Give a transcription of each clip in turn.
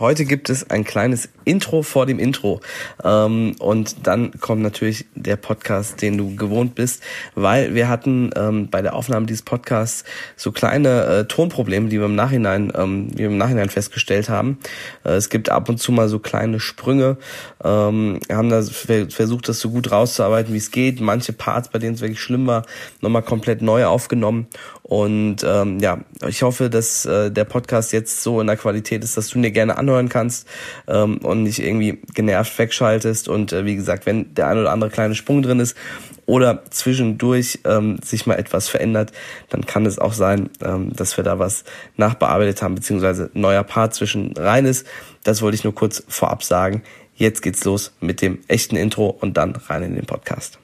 Heute gibt es ein kleines Intro vor dem Intro. Ähm, und dann kommt natürlich der Podcast, den du gewohnt bist, weil wir hatten ähm, bei der Aufnahme dieses Podcasts so kleine äh, Tonprobleme, die wir im Nachhinein, ähm, wir im Nachhinein festgestellt haben. Äh, es gibt ab und zu mal so kleine Sprünge. Ähm, wir haben da versucht, das so gut rauszuarbeiten, wie es geht. Manche Parts, bei denen es wirklich schlimm war, nochmal komplett neu aufgenommen. Und ähm, ja, ich hoffe, dass äh, der Podcast jetzt so in der Qualität ist, dass du dir gerne anhören kannst ähm, und nicht irgendwie genervt wegschaltest. Und äh, wie gesagt, wenn der ein oder andere kleine Sprung drin ist oder zwischendurch ähm, sich mal etwas verändert, dann kann es auch sein, ähm, dass wir da was nachbearbeitet haben, beziehungsweise neuer Part zwischen rein ist. Das wollte ich nur kurz vorab sagen. Jetzt geht's los mit dem echten Intro und dann rein in den Podcast.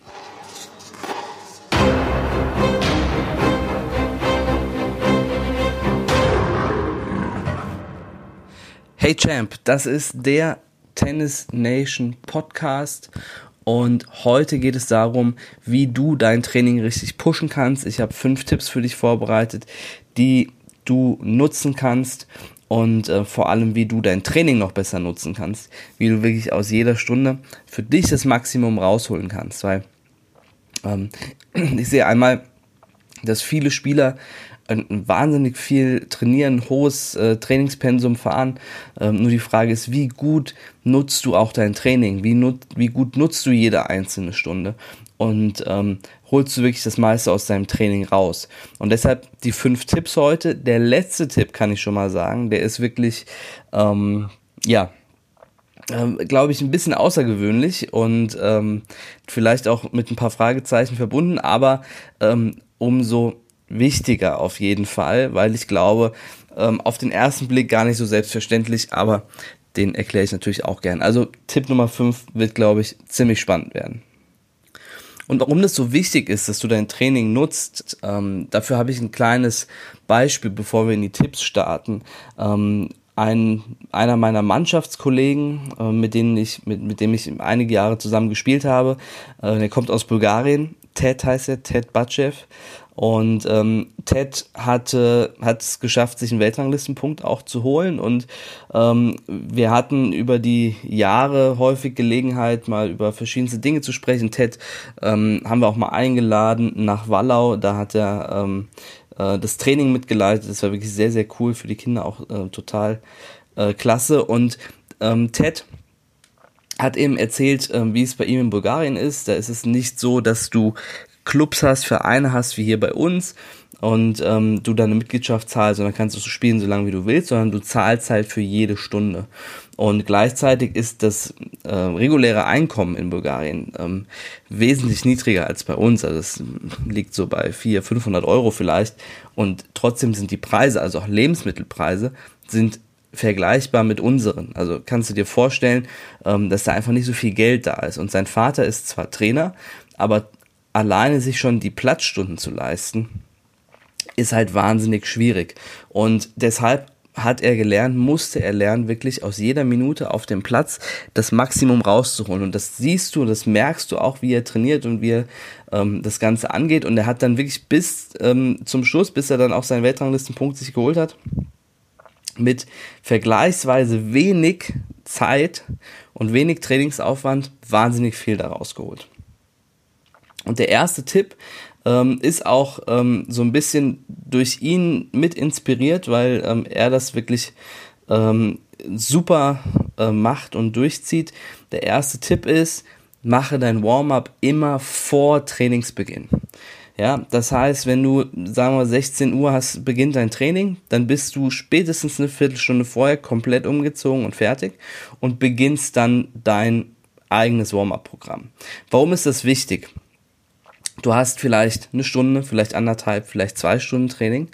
Hey Champ, das ist der Tennis Nation Podcast und heute geht es darum, wie du dein Training richtig pushen kannst. Ich habe fünf Tipps für dich vorbereitet, die du nutzen kannst und äh, vor allem, wie du dein Training noch besser nutzen kannst, wie du wirklich aus jeder Stunde für dich das Maximum rausholen kannst, weil ähm, ich sehe einmal, dass viele Spieler wahnsinnig viel trainieren, hohes äh, Trainingspensum fahren. Ähm, nur die Frage ist, wie gut nutzt du auch dein Training? Wie, nut wie gut nutzt du jede einzelne Stunde? Und ähm, holst du wirklich das meiste aus deinem Training raus? Und deshalb die fünf Tipps heute. Der letzte Tipp kann ich schon mal sagen, der ist wirklich, ähm, ja, ähm, glaube ich, ein bisschen außergewöhnlich und ähm, vielleicht auch mit ein paar Fragezeichen verbunden, aber ähm, umso wichtiger auf jeden Fall, weil ich glaube, ähm, auf den ersten Blick gar nicht so selbstverständlich, aber den erkläre ich natürlich auch gern. Also Tipp Nummer 5 wird, glaube ich, ziemlich spannend werden. Und warum das so wichtig ist, dass du dein Training nutzt, ähm, dafür habe ich ein kleines Beispiel, bevor wir in die Tipps starten. Ähm, ein, einer meiner Mannschaftskollegen, äh, mit, denen ich, mit, mit dem ich einige Jahre zusammen gespielt habe, äh, der kommt aus Bulgarien, Ted heißt er, Ted Batschew. Und ähm, Ted hatte hat es geschafft, sich einen Weltranglistenpunkt auch zu holen. Und ähm, wir hatten über die Jahre häufig Gelegenheit, mal über verschiedenste Dinge zu sprechen. Ted ähm, haben wir auch mal eingeladen nach Wallau. Da hat er ähm, äh, das Training mitgeleitet. Das war wirklich sehr, sehr cool für die Kinder, auch äh, total äh, klasse. Und ähm, Ted hat eben erzählt, äh, wie es bei ihm in Bulgarien ist. Da ist es nicht so, dass du Clubs hast, Vereine hast, wie hier bei uns, und ähm, du deine Mitgliedschaft zahlst und dann kannst du so spielen, so lange wie du willst, sondern du zahlst halt für jede Stunde. Und gleichzeitig ist das äh, reguläre Einkommen in Bulgarien ähm, wesentlich niedriger als bei uns. Also es liegt so bei 400, 500 Euro vielleicht. Und trotzdem sind die Preise, also auch Lebensmittelpreise, sind vergleichbar mit unseren. Also kannst du dir vorstellen, ähm, dass da einfach nicht so viel Geld da ist. Und sein Vater ist zwar Trainer, aber alleine sich schon die Platzstunden zu leisten, ist halt wahnsinnig schwierig. Und deshalb hat er gelernt, musste er lernen, wirklich aus jeder Minute auf dem Platz das Maximum rauszuholen. Und das siehst du, das merkst du auch, wie er trainiert und wie er ähm, das Ganze angeht. Und er hat dann wirklich bis ähm, zum Schluss, bis er dann auch seinen Weltranglistenpunkt sich geholt hat, mit vergleichsweise wenig Zeit und wenig Trainingsaufwand wahnsinnig viel daraus geholt. Und der erste Tipp ähm, ist auch ähm, so ein bisschen durch ihn mit inspiriert, weil ähm, er das wirklich ähm, super äh, macht und durchzieht. Der erste Tipp ist, mache dein Warm-up immer vor Trainingsbeginn. Ja, das heißt, wenn du, sagen wir, 16 Uhr hast, beginnt dein Training, dann bist du spätestens eine Viertelstunde vorher komplett umgezogen und fertig und beginnst dann dein eigenes Warm-up-Programm. Warum ist das wichtig? Du hast vielleicht eine Stunde, vielleicht anderthalb, vielleicht zwei Stunden Training.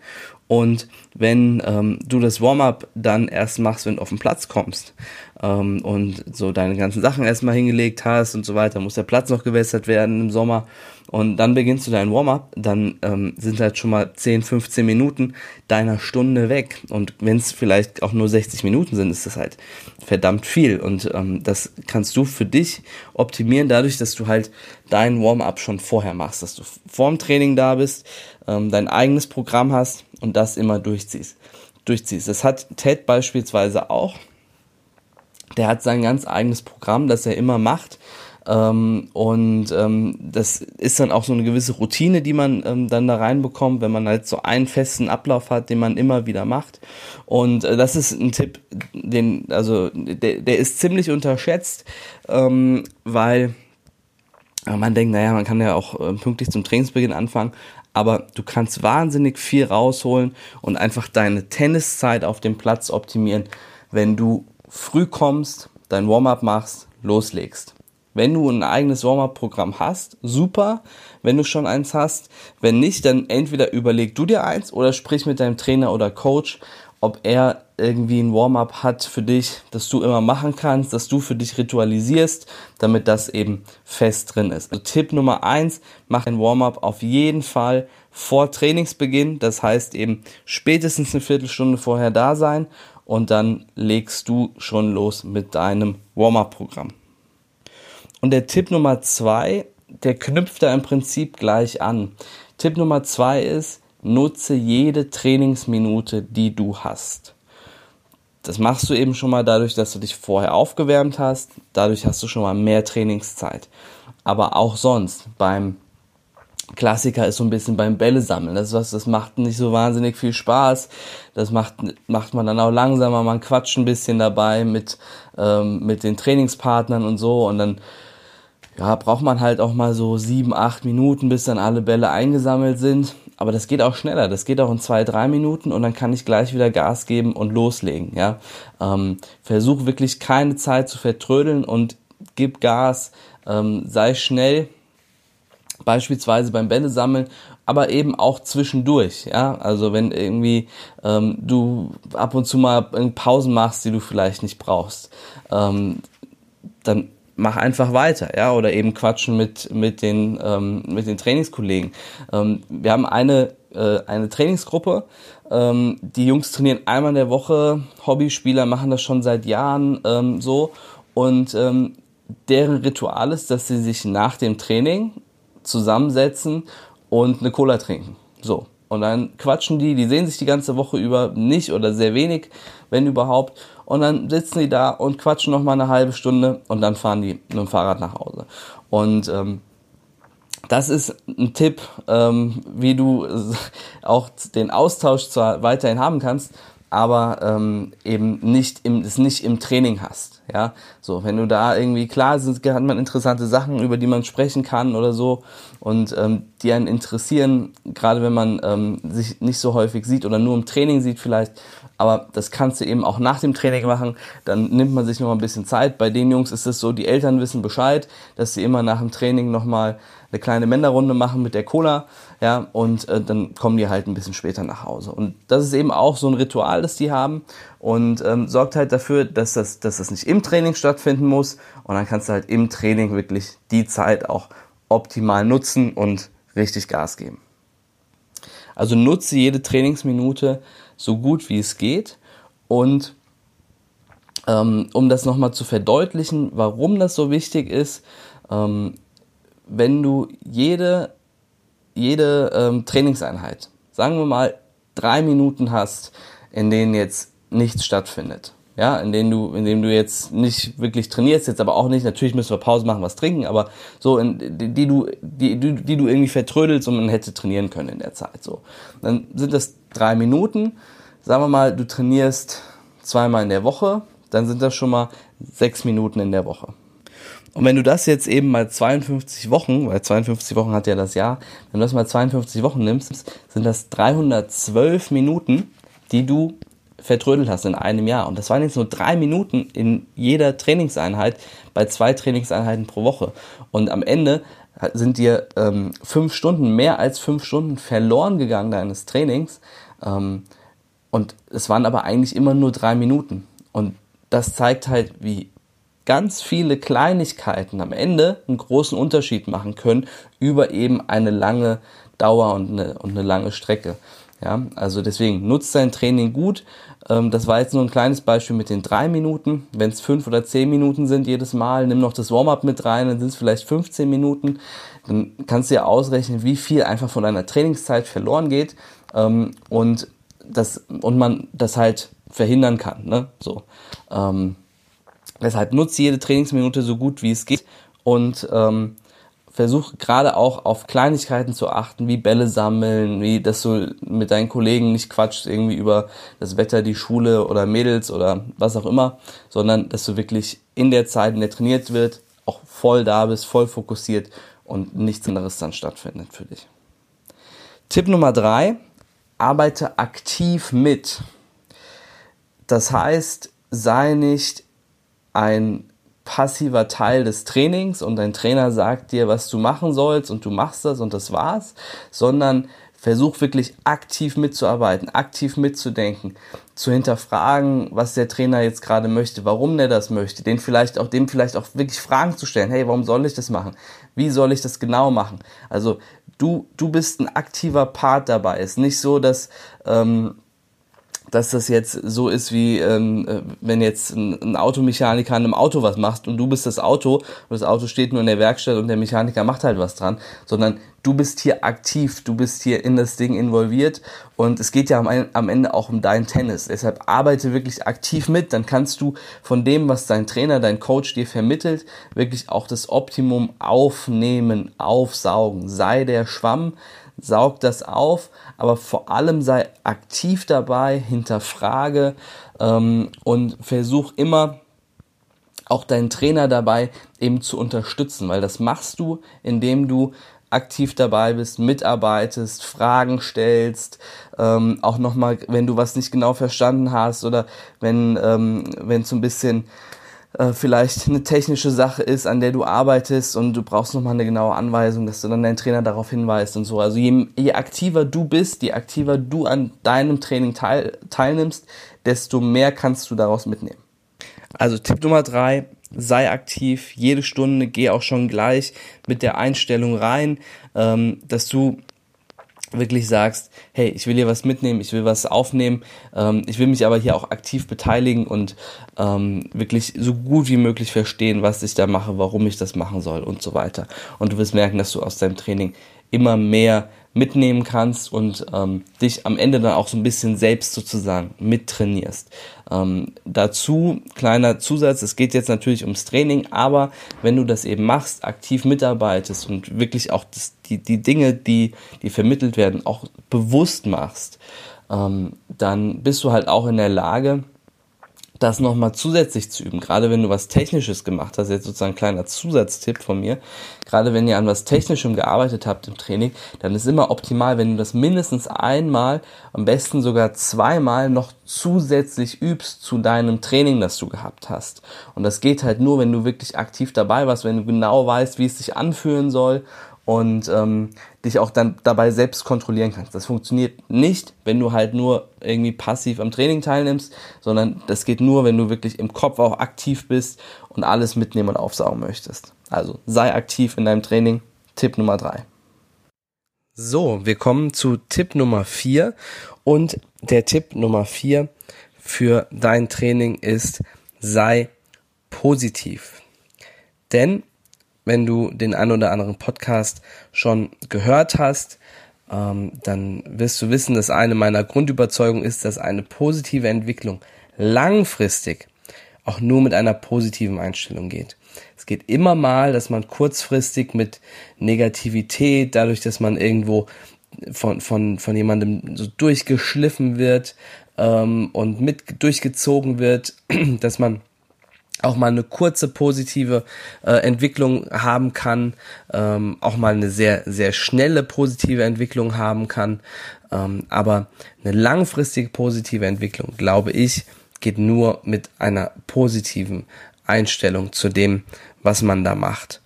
Und wenn ähm, du das Warm-up dann erst machst, wenn du auf den Platz kommst ähm, und so deine ganzen Sachen erstmal hingelegt hast und so weiter, muss der Platz noch gewässert werden im Sommer und dann beginnst du dein Warm-up, dann ähm, sind halt schon mal 10, 15 Minuten deiner Stunde weg. Und wenn es vielleicht auch nur 60 Minuten sind, ist das halt verdammt viel. Und ähm, das kannst du für dich optimieren, dadurch, dass du halt dein Warm-up schon vorher machst, dass du vorm Training da bist, ähm, dein eigenes Programm hast und das immer durchziehst. durchziehst. Das hat Ted beispielsweise auch. Der hat sein ganz eigenes Programm, das er immer macht. Ähm, und ähm, das ist dann auch so eine gewisse Routine, die man ähm, dann da reinbekommt, wenn man halt so einen festen Ablauf hat, den man immer wieder macht. Und äh, das ist ein Tipp, den, also der, der ist ziemlich unterschätzt, ähm, weil man denkt, naja, man kann ja auch äh, pünktlich zum Trainingsbeginn anfangen, aber du kannst wahnsinnig viel rausholen und einfach deine Tenniszeit auf dem Platz optimieren, wenn du früh kommst, dein Warm-up machst, loslegst. Wenn du ein eigenes Warm-up-Programm hast, super. Wenn du schon eins hast, wenn nicht, dann entweder überleg du dir eins oder sprich mit deinem Trainer oder Coach, ob er irgendwie ein Warm-up hat für dich, das du immer machen kannst, dass du für dich ritualisierst, damit das eben fest drin ist. Also Tipp Nummer eins: mach ein Warm-up auf jeden Fall vor Trainingsbeginn. Das heißt eben spätestens eine Viertelstunde vorher da sein und dann legst du schon los mit deinem Warm-up-Programm. Und der Tipp Nummer zwei, der knüpft da im Prinzip gleich an. Tipp Nummer zwei ist, nutze jede Trainingsminute, die du hast. Das machst du eben schon mal dadurch, dass du dich vorher aufgewärmt hast. Dadurch hast du schon mal mehr Trainingszeit. Aber auch sonst beim Klassiker ist so ein bisschen beim Bälle sammeln. Das ist was, das macht nicht so wahnsinnig viel Spaß. Das macht, macht man dann auch langsamer. Man quatscht ein bisschen dabei mit, ähm, mit den Trainingspartnern und so. Und dann ja, braucht man halt auch mal so sieben, acht Minuten, bis dann alle Bälle eingesammelt sind. Aber das geht auch schneller. Das geht auch in zwei, drei Minuten und dann kann ich gleich wieder Gas geben und loslegen. Ja, ähm, versuch wirklich keine Zeit zu vertrödeln und gib Gas. Ähm, sei schnell, beispielsweise beim Bälle sammeln, aber eben auch zwischendurch. Ja, also wenn irgendwie ähm, du ab und zu mal Pausen machst, die du vielleicht nicht brauchst, ähm, dann mach einfach weiter, ja, oder eben quatschen mit, mit, den, ähm, mit den Trainingskollegen. Ähm, wir haben eine, äh, eine Trainingsgruppe, ähm, die Jungs trainieren einmal in der Woche, Hobbyspieler machen das schon seit Jahren ähm, so und deren Ritual ist, dass sie sich nach dem Training zusammensetzen und eine Cola trinken. So. Und dann quatschen die, die sehen sich die ganze Woche über nicht oder sehr wenig, wenn überhaupt und dann sitzen die da und quatschen noch mal eine halbe Stunde und dann fahren die mit dem Fahrrad nach Hause. Und ähm, das ist ein Tipp, ähm, wie du auch den Austausch zwar weiterhin haben kannst, aber ähm, eben nicht im, es nicht im Training hast. Ja, so wenn du da irgendwie klar sind, hat man interessante Sachen, über die man sprechen kann oder so und ähm, die einen interessieren, gerade wenn man ähm, sich nicht so häufig sieht oder nur im Training sieht vielleicht, aber das kannst du eben auch nach dem Training machen. Dann nimmt man sich noch ein bisschen Zeit. Bei den Jungs ist es so, die Eltern wissen Bescheid, dass sie immer nach dem Training nochmal eine kleine Männerrunde machen mit der Cola, ja, und äh, dann kommen die halt ein bisschen später nach Hause. Und das ist eben auch so ein Ritual, das die haben und ähm, sorgt halt dafür, dass das, dass das nicht im Training stattfinden muss und dann kannst du halt im Training wirklich die Zeit auch optimal nutzen und richtig Gas geben. Also nutze jede Trainingsminute so gut wie es geht. Und ähm, um das nochmal zu verdeutlichen, warum das so wichtig ist, ähm, wenn du jede, jede ähm, Trainingseinheit, sagen wir mal, drei Minuten hast, in denen jetzt nichts stattfindet, ja, in denen du, in denen du jetzt nicht wirklich trainierst, jetzt aber auch nicht, natürlich müssen wir Pause machen, was trinken, aber so, in, die, die du, die, die, die du irgendwie vertrödelst und man hätte trainieren können in der Zeit, so. Dann sind das drei Minuten. Sagen wir mal, du trainierst zweimal in der Woche, dann sind das schon mal sechs Minuten in der Woche. Und wenn du das jetzt eben mal 52 Wochen, weil 52 Wochen hat ja das Jahr, wenn du das mal 52 Wochen nimmst, sind das 312 Minuten, die du vertrödelt hast in einem Jahr. Und das waren jetzt nur drei Minuten in jeder Trainingseinheit bei zwei Trainingseinheiten pro Woche. Und am Ende sind dir ähm, fünf Stunden, mehr als fünf Stunden verloren gegangen deines Trainings. Ähm, und es waren aber eigentlich immer nur drei Minuten. Und das zeigt halt, wie ganz viele Kleinigkeiten am Ende einen großen Unterschied machen können über eben eine lange Dauer und eine, und eine lange Strecke. Ja, also deswegen nutzt dein Training gut. Ähm, das war jetzt nur ein kleines Beispiel mit den drei Minuten. Wenn es fünf oder zehn Minuten sind jedes Mal, nimm noch das Warm-up mit rein, dann sind es vielleicht 15 Minuten. Dann kannst du ja ausrechnen, wie viel einfach von deiner Trainingszeit verloren geht. Ähm, und das, und man das halt verhindern kann. Ne? So. Deshalb nutze jede Trainingsminute so gut wie es geht und ähm, versuch gerade auch auf Kleinigkeiten zu achten, wie Bälle sammeln, wie dass du mit deinen Kollegen nicht quatschst irgendwie über das Wetter, die Schule oder Mädels oder was auch immer, sondern dass du wirklich in der Zeit, in der trainiert wird, auch voll da bist, voll fokussiert und nichts anderes dann stattfindet für dich. Tipp Nummer drei, arbeite aktiv mit. Das heißt, sei nicht ein passiver Teil des Trainings und dein Trainer sagt dir, was du machen sollst und du machst das und das war's, sondern versuch wirklich aktiv mitzuarbeiten, aktiv mitzudenken, zu hinterfragen, was der Trainer jetzt gerade möchte, warum der das möchte, den vielleicht auch, dem vielleicht auch wirklich Fragen zu stellen. Hey, warum soll ich das machen? Wie soll ich das genau machen? Also du, du bist ein aktiver Part dabei. Es ist nicht so, dass ähm, dass das jetzt so ist wie ähm, äh, wenn jetzt ein, ein Automechaniker an einem Auto was macht und du bist das Auto und das Auto steht nur in der Werkstatt und der Mechaniker macht halt was dran, sondern du bist hier aktiv, du bist hier in das Ding involviert und es geht ja am, am Ende auch um dein Tennis. Deshalb arbeite wirklich aktiv mit, dann kannst du von dem, was dein Trainer, dein Coach dir vermittelt, wirklich auch das Optimum aufnehmen, aufsaugen. Sei der Schwamm, saug das auf, aber vor allem sei aktiv dabei, hinterfrage ähm, und versuch immer auch deinen Trainer dabei eben zu unterstützen, weil das machst du, indem du aktiv dabei bist, mitarbeitest, Fragen stellst, ähm, auch nochmal, wenn du was nicht genau verstanden hast oder wenn ähm, wenn so ein bisschen äh, vielleicht eine technische Sache ist, an der du arbeitest und du brauchst nochmal eine genaue Anweisung, dass du dann deinen Trainer darauf hinweist und so. Also je, je aktiver du bist, je aktiver du an deinem Training teil, teilnimmst, desto mehr kannst du daraus mitnehmen. Also Tipp Nummer drei, sei aktiv, jede Stunde, geh auch schon gleich mit der Einstellung rein, ähm, dass du wirklich sagst, hey, ich will hier was mitnehmen, ich will was aufnehmen, ähm, ich will mich aber hier auch aktiv beteiligen und ähm, wirklich so gut wie möglich verstehen, was ich da mache, warum ich das machen soll und so weiter. Und du wirst merken, dass du aus deinem Training immer mehr mitnehmen kannst und ähm, dich am Ende dann auch so ein bisschen selbst sozusagen mittrainierst. Ähm, dazu kleiner Zusatz, es geht jetzt natürlich ums Training, aber wenn du das eben machst, aktiv mitarbeitest und wirklich auch das, die, die Dinge, die, die vermittelt werden, auch bewusst machst, ähm, dann bist du halt auch in der Lage, das nochmal zusätzlich zu üben. Gerade wenn du was Technisches gemacht hast, jetzt sozusagen ein kleiner Zusatztipp von mir. Gerade wenn ihr an was Technischem gearbeitet habt im Training, dann ist immer optimal, wenn du das mindestens einmal, am besten sogar zweimal noch zusätzlich übst zu deinem Training, das du gehabt hast. Und das geht halt nur, wenn du wirklich aktiv dabei warst, wenn du genau weißt, wie es sich anfühlen soll und ähm, dich auch dann dabei selbst kontrollieren kannst. Das funktioniert nicht, wenn du halt nur irgendwie passiv am Training teilnimmst, sondern das geht nur, wenn du wirklich im Kopf auch aktiv bist und alles mitnehmen und aufsaugen möchtest. Also sei aktiv in deinem Training. Tipp Nummer drei. So, wir kommen zu Tipp Nummer vier und der Tipp Nummer vier für dein Training ist, sei positiv. Denn wenn du den ein oder anderen Podcast schon gehört hast, ähm, dann wirst du wissen, dass eine meiner Grundüberzeugungen ist, dass eine positive Entwicklung langfristig auch nur mit einer positiven Einstellung geht. Es geht immer mal, dass man kurzfristig mit Negativität, dadurch, dass man irgendwo von, von, von jemandem so durchgeschliffen wird ähm, und mit durchgezogen wird, dass man auch mal eine kurze positive äh, Entwicklung haben kann, ähm, auch mal eine sehr, sehr schnelle positive Entwicklung haben kann. Ähm, aber eine langfristige positive Entwicklung, glaube ich, geht nur mit einer positiven Einstellung zu dem, was man da macht.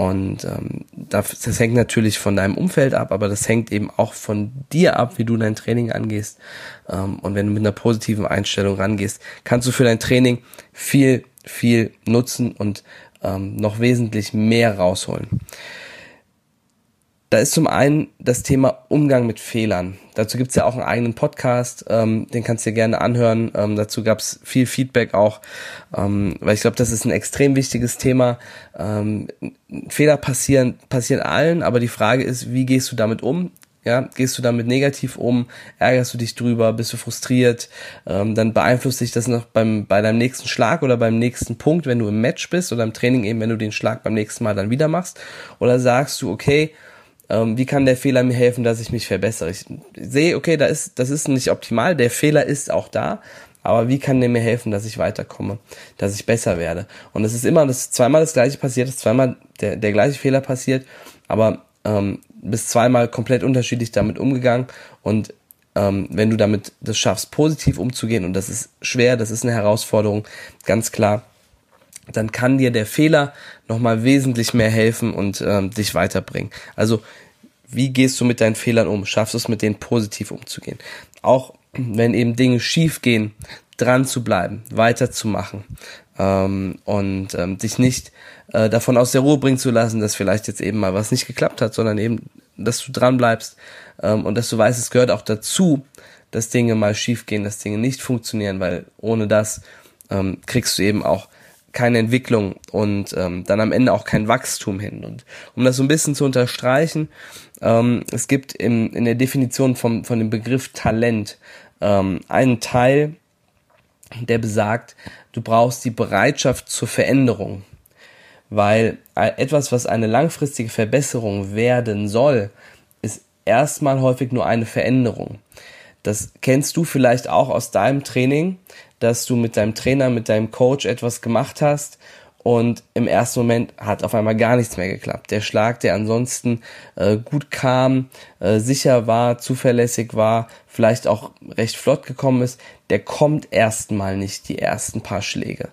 Und ähm, das, das hängt natürlich von deinem Umfeld ab, aber das hängt eben auch von dir ab, wie du dein Training angehst. Ähm, und wenn du mit einer positiven Einstellung rangehst, kannst du für dein Training viel viel nutzen und ähm, noch wesentlich mehr rausholen. Da ist zum einen das Thema Umgang mit Fehlern. Dazu gibt's ja auch einen eigenen Podcast, ähm, den kannst du dir gerne anhören. Ähm, dazu gab's viel Feedback auch, ähm, weil ich glaube, das ist ein extrem wichtiges Thema. Ähm, Fehler passieren, passieren allen, aber die Frage ist, wie gehst du damit um? Ja, gehst du damit negativ um, ärgerst du dich drüber, bist du frustriert, ähm, dann beeinflusst dich das noch beim, bei deinem nächsten Schlag oder beim nächsten Punkt, wenn du im Match bist oder im Training eben, wenn du den Schlag beim nächsten Mal dann wieder machst. Oder sagst du, okay, ähm, wie kann der Fehler mir helfen, dass ich mich verbessere? Ich sehe, okay, da ist, das ist nicht optimal, der Fehler ist auch da, aber wie kann der mir helfen, dass ich weiterkomme, dass ich besser werde? Und es ist immer das zweimal das gleiche passiert, ist zweimal der, der gleiche Fehler passiert, aber ähm, bist zweimal komplett unterschiedlich damit umgegangen und ähm, wenn du damit das schaffst, positiv umzugehen und das ist schwer, das ist eine Herausforderung, ganz klar, dann kann dir der Fehler nochmal wesentlich mehr helfen und ähm, dich weiterbringen. Also wie gehst du mit deinen Fehlern um? Schaffst du es mit denen positiv umzugehen? Auch wenn eben Dinge schief gehen, dran zu bleiben, weiterzumachen ähm, und ähm, dich nicht äh, davon aus der Ruhe bringen zu lassen, dass vielleicht jetzt eben mal was nicht geklappt hat, sondern eben, dass du dran bleibst ähm, und dass du weißt, es gehört auch dazu, dass Dinge mal schief gehen, dass Dinge nicht funktionieren, weil ohne das ähm, kriegst du eben auch keine Entwicklung und ähm, dann am Ende auch kein Wachstum hin. Und um das so ein bisschen zu unterstreichen, ähm, es gibt im, in der Definition vom, von dem Begriff Talent ähm, einen Teil, der besagt, du brauchst die Bereitschaft zur Veränderung. Weil äh, etwas, was eine langfristige Verbesserung werden soll, ist erstmal häufig nur eine Veränderung. Das kennst du vielleicht auch aus deinem Training, dass du mit deinem Trainer, mit deinem Coach etwas gemacht hast und im ersten Moment hat auf einmal gar nichts mehr geklappt. Der Schlag, der ansonsten äh, gut kam, äh, sicher war, zuverlässig war, vielleicht auch recht flott gekommen ist, der kommt erstmal nicht die ersten paar Schläge.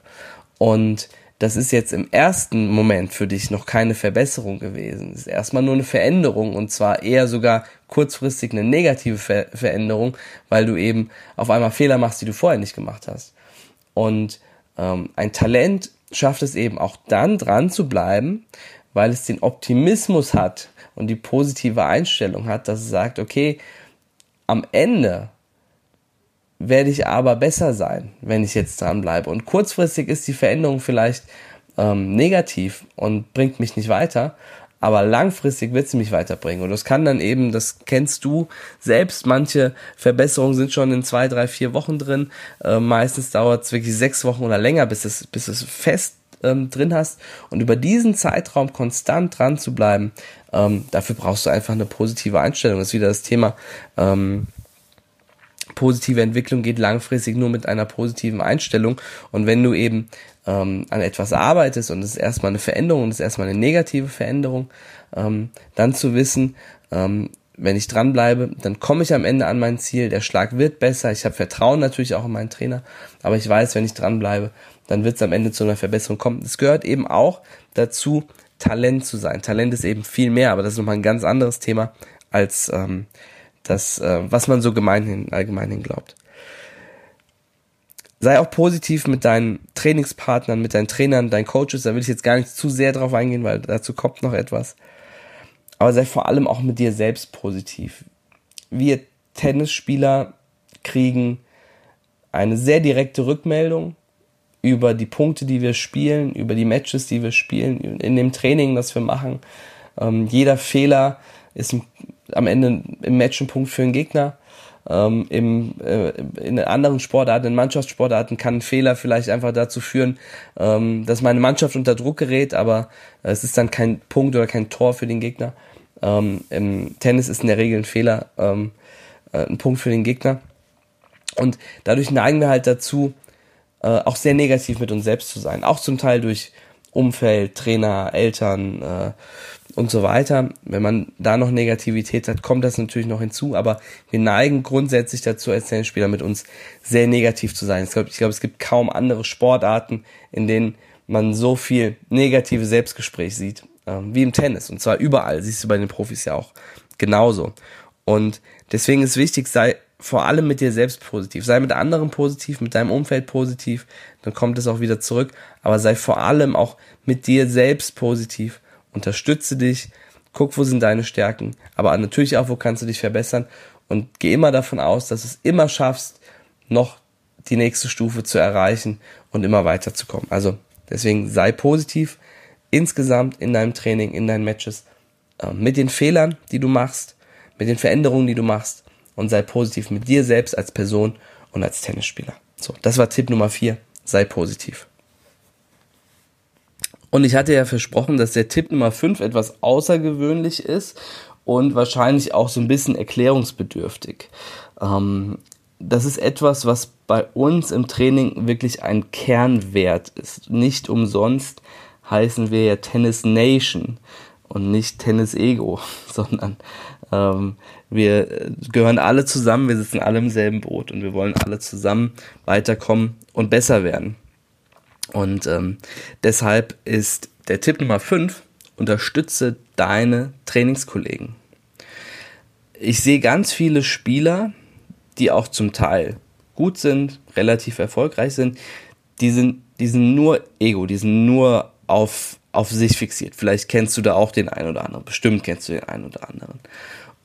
Und das ist jetzt im ersten Moment für dich noch keine Verbesserung gewesen. Das ist erstmal nur eine Veränderung und zwar eher sogar kurzfristig eine negative Ver Veränderung, weil du eben auf einmal Fehler machst, die du vorher nicht gemacht hast. Und ähm, ein Talent schafft es eben auch dann dran zu bleiben, weil es den Optimismus hat und die positive Einstellung hat, dass es sagt, okay, am Ende werde ich aber besser sein, wenn ich jetzt dranbleibe. Und kurzfristig ist die Veränderung vielleicht ähm, negativ und bringt mich nicht weiter, aber langfristig wird sie mich weiterbringen. Und das kann dann eben, das kennst du selbst, manche Verbesserungen sind schon in zwei, drei, vier Wochen drin. Äh, meistens dauert es wirklich sechs Wochen oder länger, bis es, bis es fest ähm, drin hast. Und über diesen Zeitraum konstant dran zu bleiben, ähm, dafür brauchst du einfach eine positive Einstellung. Das ist wieder das Thema. Ähm, positive Entwicklung geht langfristig nur mit einer positiven Einstellung. Und wenn du eben ähm, an etwas arbeitest und es ist erstmal eine Veränderung und es ist erstmal eine negative Veränderung, ähm, dann zu wissen, ähm, wenn ich dranbleibe, dann komme ich am Ende an mein Ziel, der Schlag wird besser, ich habe Vertrauen natürlich auch in meinen Trainer, aber ich weiß, wenn ich dranbleibe, dann wird es am Ende zu einer Verbesserung kommen. Es gehört eben auch dazu, Talent zu sein. Talent ist eben viel mehr, aber das ist nochmal ein ganz anderes Thema als ähm, das, äh, was man so gemeinhin, allgemeinhin glaubt. Sei auch positiv mit deinen Trainingspartnern, mit deinen Trainern, deinen Coaches. Da will ich jetzt gar nicht zu sehr drauf eingehen, weil dazu kommt noch etwas. Aber sei vor allem auch mit dir selbst positiv. Wir Tennisspieler kriegen eine sehr direkte Rückmeldung über die Punkte, die wir spielen, über die Matches, die wir spielen, in dem Training, das wir machen. Ähm, jeder Fehler ist ein am Ende im Match ein Punkt für den Gegner. Ähm, im, äh, in anderen Sportarten, in Mannschaftssportarten kann ein Fehler vielleicht einfach dazu führen, ähm, dass meine Mannschaft unter Druck gerät, aber es ist dann kein Punkt oder kein Tor für den Gegner. Ähm, Im Tennis ist in der Regel ein Fehler ähm, äh, ein Punkt für den Gegner. Und dadurch neigen wir halt dazu, äh, auch sehr negativ mit uns selbst zu sein. Auch zum Teil durch Umfeld, Trainer, Eltern, äh, und so weiter. Wenn man da noch Negativität hat, kommt das natürlich noch hinzu, aber wir neigen grundsätzlich dazu, als Tennisspieler mit uns sehr negativ zu sein. Ich glaube, ich glaube, es gibt kaum andere Sportarten, in denen man so viel negative Selbstgespräch sieht, ähm, wie im Tennis. Und zwar überall, siehst du bei den Profis ja auch genauso. Und deswegen ist wichtig, sei vor allem mit dir selbst positiv. Sei mit anderen positiv, mit deinem Umfeld positiv, dann kommt es auch wieder zurück. Aber sei vor allem auch mit dir selbst positiv unterstütze dich, guck, wo sind deine Stärken, aber natürlich auch, wo kannst du dich verbessern und geh immer davon aus, dass du es immer schaffst, noch die nächste Stufe zu erreichen und immer weiterzukommen. Also deswegen sei positiv insgesamt in deinem Training, in deinen Matches, äh, mit den Fehlern, die du machst, mit den Veränderungen, die du machst und sei positiv mit dir selbst als Person und als Tennisspieler. So, das war Tipp Nummer vier. Sei positiv. Und ich hatte ja versprochen, dass der Tipp Nummer fünf etwas außergewöhnlich ist und wahrscheinlich auch so ein bisschen erklärungsbedürftig. Ähm, das ist etwas, was bei uns im Training wirklich ein Kernwert ist. Nicht umsonst heißen wir ja Tennis Nation und nicht Tennis Ego, sondern ähm, wir gehören alle zusammen, wir sitzen alle im selben Boot und wir wollen alle zusammen weiterkommen und besser werden. Und ähm, deshalb ist der Tipp Nummer 5, unterstütze deine Trainingskollegen. Ich sehe ganz viele Spieler, die auch zum Teil gut sind, relativ erfolgreich sind, die sind, die sind nur Ego, die sind nur auf, auf sich fixiert. Vielleicht kennst du da auch den einen oder anderen, bestimmt kennst du den einen oder anderen.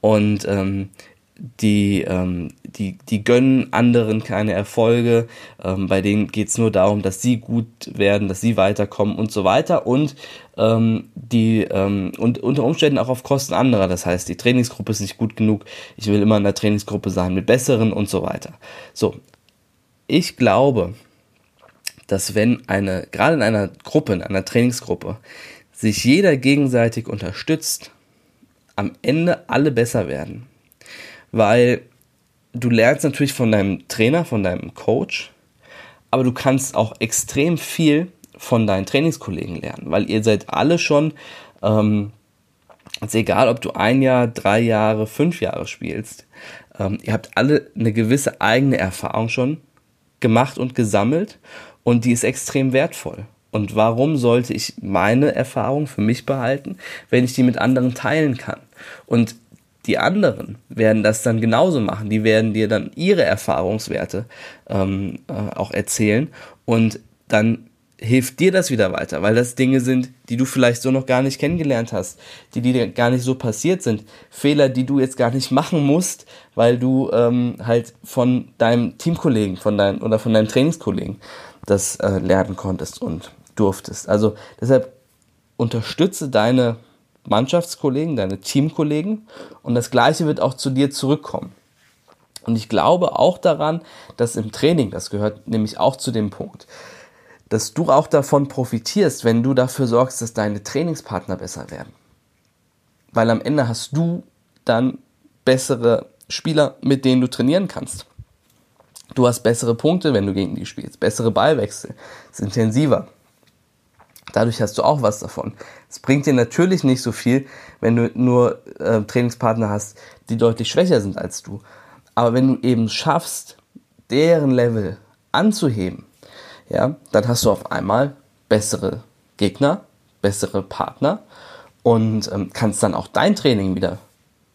Und ähm, die, ähm, die, die gönnen anderen keine Erfolge, ähm, bei denen geht's nur darum, dass sie gut werden, dass sie weiterkommen und so weiter. Und ähm, die ähm, und unter Umständen auch auf Kosten anderer. Das heißt, die Trainingsgruppe ist nicht gut genug, ich will immer in der Trainingsgruppe sein mit besseren und so weiter. So, ich glaube, dass wenn eine, gerade in einer Gruppe, in einer Trainingsgruppe, sich jeder gegenseitig unterstützt, am Ende alle besser werden weil du lernst natürlich von deinem Trainer, von deinem Coach, aber du kannst auch extrem viel von deinen Trainingskollegen lernen, weil ihr seid alle schon, ähm, ist egal, ob du ein Jahr, drei Jahre, fünf Jahre spielst, ähm, ihr habt alle eine gewisse eigene Erfahrung schon gemacht und gesammelt und die ist extrem wertvoll. Und warum sollte ich meine Erfahrung für mich behalten, wenn ich die mit anderen teilen kann? Und die anderen werden das dann genauso machen. Die werden dir dann ihre Erfahrungswerte ähm, äh, auch erzählen und dann hilft dir das wieder weiter, weil das Dinge sind, die du vielleicht so noch gar nicht kennengelernt hast, die dir gar nicht so passiert sind, Fehler, die du jetzt gar nicht machen musst, weil du ähm, halt von deinem Teamkollegen, von deinem oder von deinem Trainingskollegen das äh, lernen konntest und durftest. Also deshalb unterstütze deine Mannschaftskollegen, deine Teamkollegen und das Gleiche wird auch zu dir zurückkommen. Und ich glaube auch daran, dass im Training, das gehört nämlich auch zu dem Punkt, dass du auch davon profitierst, wenn du dafür sorgst, dass deine Trainingspartner besser werden. Weil am Ende hast du dann bessere Spieler, mit denen du trainieren kannst. Du hast bessere Punkte, wenn du gegen die spielst, bessere Ballwechsel, ist intensiver. Dadurch hast du auch was davon. Es bringt dir natürlich nicht so viel, wenn du nur äh, Trainingspartner hast, die deutlich schwächer sind als du. Aber wenn du eben schaffst, deren Level anzuheben, ja, dann hast du auf einmal bessere Gegner, bessere Partner und ähm, kannst dann auch dein Training wieder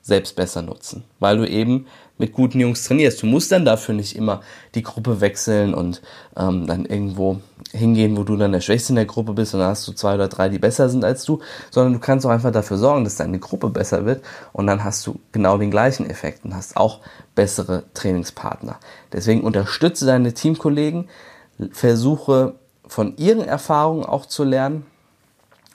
selbst besser nutzen, weil du eben mit guten Jungs trainierst. Du musst dann dafür nicht immer die Gruppe wechseln und ähm, dann irgendwo hingehen, wo du dann der Schwächste in der Gruppe bist und dann hast du zwei oder drei, die besser sind als du, sondern du kannst auch einfach dafür sorgen, dass deine Gruppe besser wird und dann hast du genau den gleichen Effekt und hast auch bessere Trainingspartner. Deswegen unterstütze deine Teamkollegen, versuche von ihren Erfahrungen auch zu lernen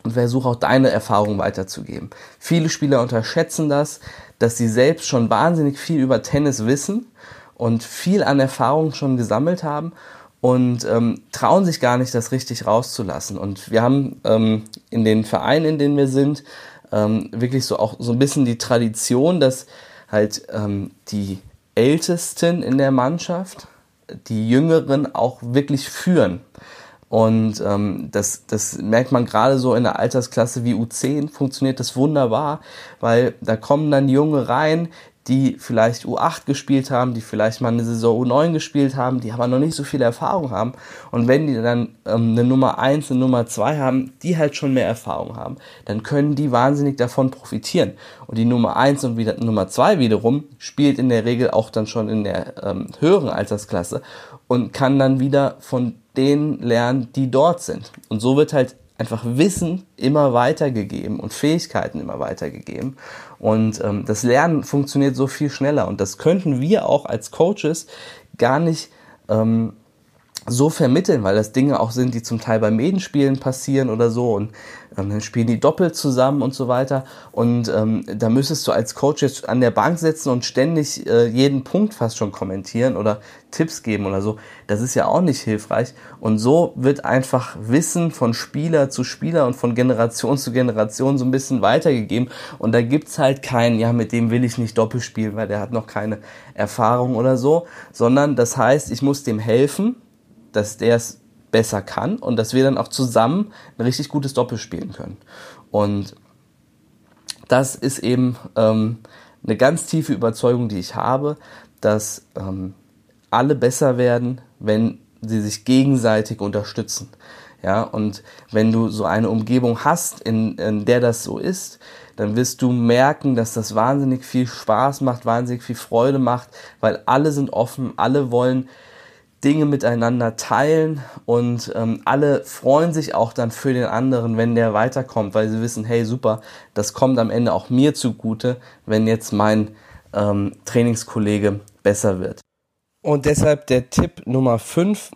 und versuche auch deine Erfahrungen weiterzugeben. Viele Spieler unterschätzen das, dass sie selbst schon wahnsinnig viel über Tennis wissen und viel an Erfahrungen schon gesammelt haben und ähm, trauen sich gar nicht, das richtig rauszulassen. Und wir haben ähm, in den Vereinen, in denen wir sind, ähm, wirklich so auch so ein bisschen die Tradition, dass halt ähm, die Ältesten in der Mannschaft die Jüngeren auch wirklich führen. Und ähm, das, das merkt man gerade so in der Altersklasse wie U10 funktioniert das wunderbar, weil da kommen dann Junge rein, die vielleicht U8 gespielt haben, die vielleicht mal eine Saison U9 gespielt haben, die aber noch nicht so viel Erfahrung haben. Und wenn die dann ähm, eine Nummer 1, eine Nummer 2 haben, die halt schon mehr Erfahrung haben, dann können die wahnsinnig davon profitieren. Und die Nummer 1 und wieder Nummer 2 wiederum spielt in der Regel auch dann schon in der ähm, höheren Altersklasse und kann dann wieder von denen lernen, die dort sind. Und so wird halt einfach Wissen immer weitergegeben und Fähigkeiten immer weitergegeben. Und ähm, das Lernen funktioniert so viel schneller. Und das könnten wir auch als Coaches gar nicht ähm, so vermitteln, weil das Dinge auch sind, die zum Teil bei Medenspielen passieren oder so und ähm, dann spielen die doppelt zusammen und so weiter. Und ähm, da müsstest du als Coach jetzt an der Bank sitzen und ständig äh, jeden Punkt fast schon kommentieren oder Tipps geben oder so. Das ist ja auch nicht hilfreich. Und so wird einfach Wissen von Spieler zu Spieler und von Generation zu Generation so ein bisschen weitergegeben. Und da gibt's halt keinen, ja mit dem will ich nicht doppelt spielen, weil der hat noch keine Erfahrung oder so, sondern das heißt, ich muss dem helfen, dass der es besser kann und dass wir dann auch zusammen ein richtig gutes Doppel spielen können. Und das ist eben ähm, eine ganz tiefe Überzeugung, die ich habe, dass ähm, alle besser werden, wenn sie sich gegenseitig unterstützen. Ja, und wenn du so eine Umgebung hast, in, in der das so ist, dann wirst du merken, dass das wahnsinnig viel Spaß macht, wahnsinnig viel Freude macht, weil alle sind offen, alle wollen Dinge miteinander teilen und ähm, alle freuen sich auch dann für den anderen, wenn der weiterkommt, weil sie wissen, hey super, das kommt am Ende auch mir zugute, wenn jetzt mein ähm, Trainingskollege besser wird. Und deshalb der Tipp Nummer 5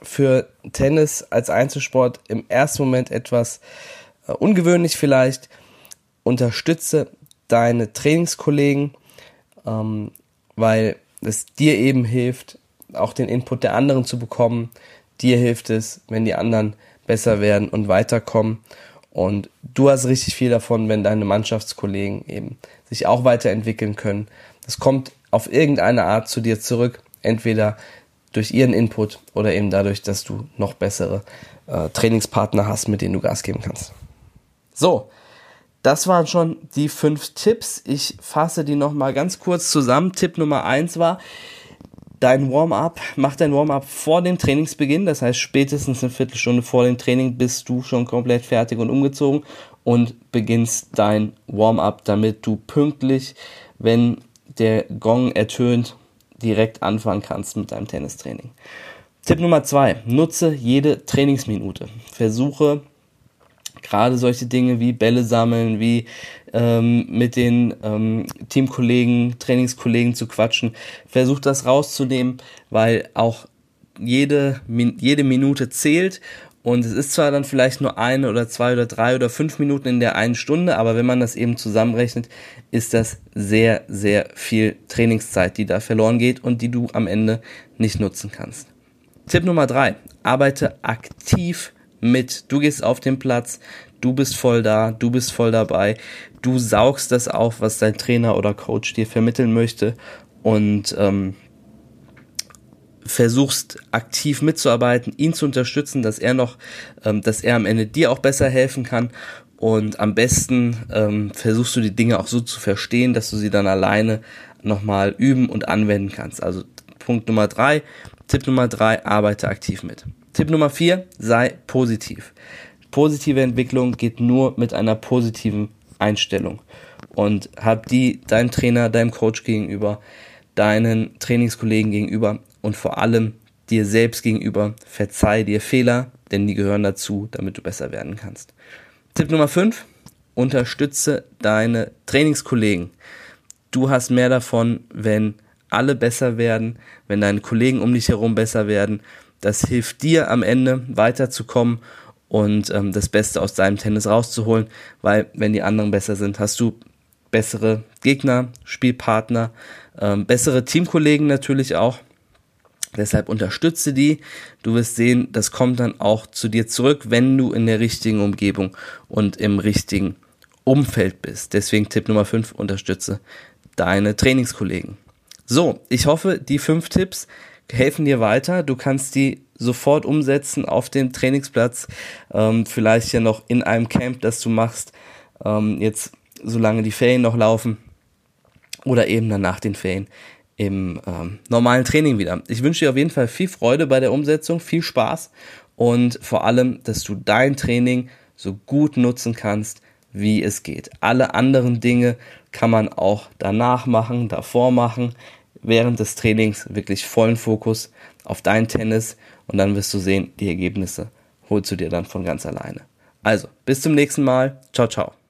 für Tennis als Einzelsport im ersten Moment etwas äh, ungewöhnlich vielleicht. Unterstütze deine Trainingskollegen, ähm, weil es dir eben hilft, auch den Input der anderen zu bekommen. Dir hilft es, wenn die anderen besser werden und weiterkommen. Und du hast richtig viel davon, wenn deine Mannschaftskollegen eben sich auch weiterentwickeln können. Das kommt auf irgendeine Art zu dir zurück, entweder durch ihren Input oder eben dadurch, dass du noch bessere äh, Trainingspartner hast, mit denen du Gas geben kannst. So, das waren schon die fünf Tipps. Ich fasse die nochmal ganz kurz zusammen. Tipp Nummer eins war, dein Warm-up, mach dein Warm-up vor dem Trainingsbeginn, das heißt spätestens eine Viertelstunde vor dem Training bist du schon komplett fertig und umgezogen und beginnst dein Warm-up, damit du pünktlich, wenn der Gong ertönt, direkt anfangen kannst mit deinem Tennistraining. Tipp Nummer zwei, nutze jede Trainingsminute. Versuche gerade solche Dinge wie Bälle sammeln, wie ähm, mit den ähm, Teamkollegen, Trainingskollegen zu quatschen. Versucht das rauszunehmen, weil auch jede, jede Minute zählt und es ist zwar dann vielleicht nur eine oder zwei oder drei oder fünf Minuten in der einen Stunde, aber wenn man das eben zusammenrechnet, ist das sehr, sehr viel Trainingszeit, die da verloren geht und die du am Ende nicht nutzen kannst. Tipp Nummer drei, arbeite aktiv mit. Du gehst auf den Platz, du bist voll da, du bist voll dabei, du saugst das auf, was dein Trainer oder Coach dir vermitteln möchte und ähm, versuchst aktiv mitzuarbeiten, ihn zu unterstützen, dass er noch, ähm, dass er am Ende dir auch besser helfen kann und am besten ähm, versuchst du die Dinge auch so zu verstehen, dass du sie dann alleine nochmal üben und anwenden kannst. Also Punkt Nummer drei, Tipp Nummer drei, arbeite aktiv mit. Tipp Nummer vier, sei positiv. Positive Entwicklung geht nur mit einer positiven Einstellung. Und hab die deinem Trainer, deinem Coach gegenüber, deinen Trainingskollegen gegenüber und vor allem dir selbst gegenüber. Verzeih dir Fehler, denn die gehören dazu, damit du besser werden kannst. Tipp Nummer fünf: Unterstütze deine Trainingskollegen. Du hast mehr davon, wenn alle besser werden, wenn deine Kollegen um dich herum besser werden das hilft dir am Ende weiterzukommen und ähm, das Beste aus deinem Tennis rauszuholen, weil wenn die anderen besser sind, hast du bessere Gegner, Spielpartner, ähm, bessere Teamkollegen natürlich auch. Deshalb unterstütze die. Du wirst sehen, das kommt dann auch zu dir zurück, wenn du in der richtigen Umgebung und im richtigen Umfeld bist. Deswegen Tipp Nummer 5, unterstütze deine Trainingskollegen. So, ich hoffe, die fünf Tipps helfen dir weiter. Du kannst die sofort umsetzen auf dem Trainingsplatz, ähm, vielleicht ja noch in einem Camp, das du machst, ähm, jetzt solange die Ferien noch laufen oder eben dann nach den Ferien im ähm, normalen Training wieder. Ich wünsche dir auf jeden Fall viel Freude bei der Umsetzung, viel Spaß und vor allem, dass du dein Training so gut nutzen kannst, wie es geht. Alle anderen Dinge kann man auch danach machen, davor machen während des Trainings wirklich vollen Fokus auf dein Tennis und dann wirst du sehen, die Ergebnisse holst du dir dann von ganz alleine. Also, bis zum nächsten Mal. Ciao, ciao.